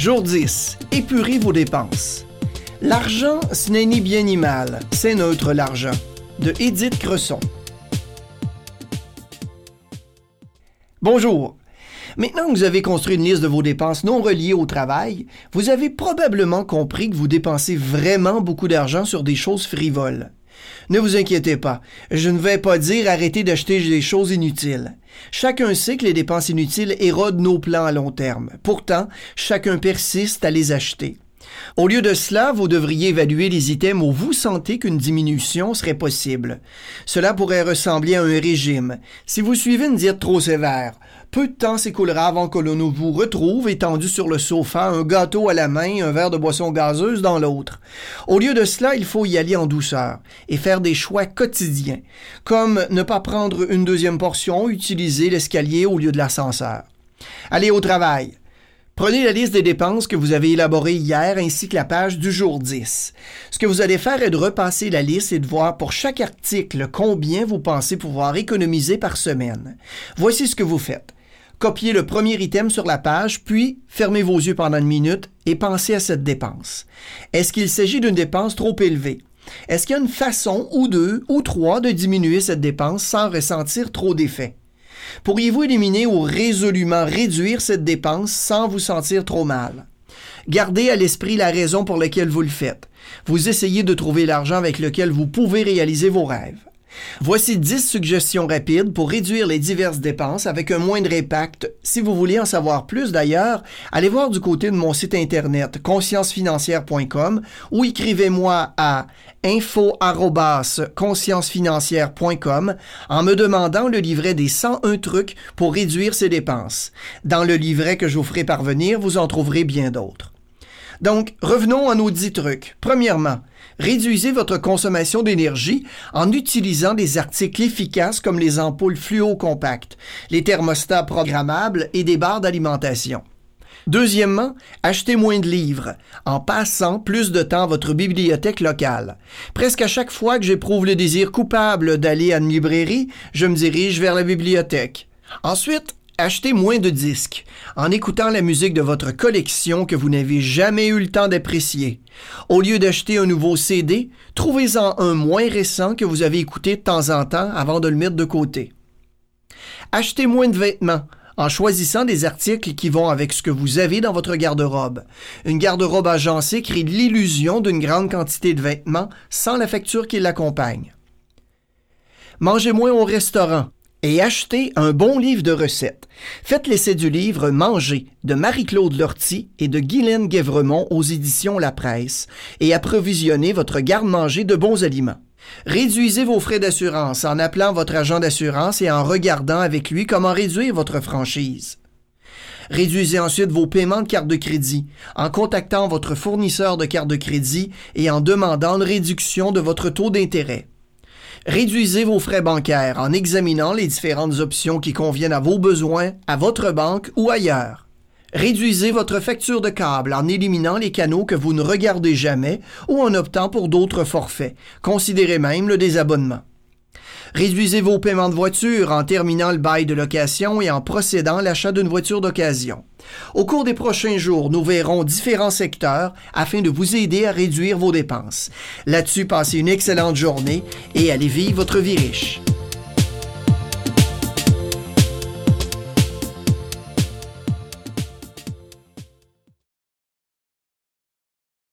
Jour 10. Épurez vos dépenses. L'argent, ce n'est ni bien ni mal. C'est neutre l'argent. De Édith Cresson. Bonjour. Maintenant que vous avez construit une liste de vos dépenses non reliées au travail, vous avez probablement compris que vous dépensez vraiment beaucoup d'argent sur des choses frivoles. Ne vous inquiétez pas, je ne vais pas dire arrêtez d'acheter des choses inutiles. Chacun sait que les dépenses inutiles érodent nos plans à long terme. Pourtant, chacun persiste à les acheter. Au lieu de cela, vous devriez évaluer les items où vous sentez qu'une diminution serait possible. Cela pourrait ressembler à un régime. Si vous suivez une diète trop sévère, peu de temps s'écoulera avant que l'on vous retrouve étendu sur le sofa, un gâteau à la main, un verre de boisson gazeuse dans l'autre. Au lieu de cela, il faut y aller en douceur et faire des choix quotidiens, comme ne pas prendre une deuxième portion, utiliser l'escalier au lieu de l'ascenseur. Allez au travail. Prenez la liste des dépenses que vous avez élaborées hier ainsi que la page du jour 10. Ce que vous allez faire est de repasser la liste et de voir pour chaque article combien vous pensez pouvoir économiser par semaine. Voici ce que vous faites. Copiez le premier item sur la page, puis fermez vos yeux pendant une minute et pensez à cette dépense. Est-ce qu'il s'agit d'une dépense trop élevée? Est-ce qu'il y a une façon ou deux ou trois de diminuer cette dépense sans ressentir trop d'effet? Pourriez-vous éliminer ou résolument réduire cette dépense sans vous sentir trop mal? Gardez à l'esprit la raison pour laquelle vous le faites. Vous essayez de trouver l'argent avec lequel vous pouvez réaliser vos rêves. Voici 10 suggestions rapides pour réduire les diverses dépenses avec un moindre impact. Si vous voulez en savoir plus d'ailleurs, allez voir du côté de mon site internet consciencefinancière.com ou écrivez-moi à info@consciencefinancière.com en me demandant le livret des 101 trucs pour réduire ses dépenses. Dans le livret que je vous ferai parvenir, vous en trouverez bien d'autres. Donc, revenons à nos 10 trucs. Premièrement, Réduisez votre consommation d'énergie en utilisant des articles efficaces comme les ampoules fluo compactes, les thermostats programmables et des barres d'alimentation. Deuxièmement, achetez moins de livres, en passant plus de temps à votre bibliothèque locale. Presque à chaque fois que j'éprouve le désir coupable d'aller à une librairie, je me dirige vers la bibliothèque. Ensuite, achetez moins de disques en écoutant la musique de votre collection que vous n'avez jamais eu le temps d'apprécier. Au lieu d'acheter un nouveau CD, trouvez-en un moins récent que vous avez écouté de temps en temps avant de le mettre de côté. Achetez moins de vêtements en choisissant des articles qui vont avec ce que vous avez dans votre garde-robe. Une garde-robe agencée crée l'illusion d'une grande quantité de vêtements sans la facture qui l'accompagne. Mangez moins au restaurant et achetez un bon livre de recettes. Faites l'essai du livre Manger de Marie-Claude Lortie et de Guylaine Guévremont aux éditions La Presse et approvisionnez votre garde-manger de bons aliments. Réduisez vos frais d'assurance en appelant votre agent d'assurance et en regardant avec lui comment réduire votre franchise. Réduisez ensuite vos paiements de carte de crédit en contactant votre fournisseur de carte de crédit et en demandant une réduction de votre taux d'intérêt. Réduisez vos frais bancaires en examinant les différentes options qui conviennent à vos besoins, à votre banque ou ailleurs. Réduisez votre facture de câble en éliminant les canaux que vous ne regardez jamais ou en optant pour d'autres forfaits. Considérez même le désabonnement. Réduisez vos paiements de voiture en terminant le bail de location et en procédant à l'achat d'une voiture d'occasion. Au cours des prochains jours, nous verrons différents secteurs afin de vous aider à réduire vos dépenses. Là-dessus, passez une excellente journée et allez vivre votre vie riche.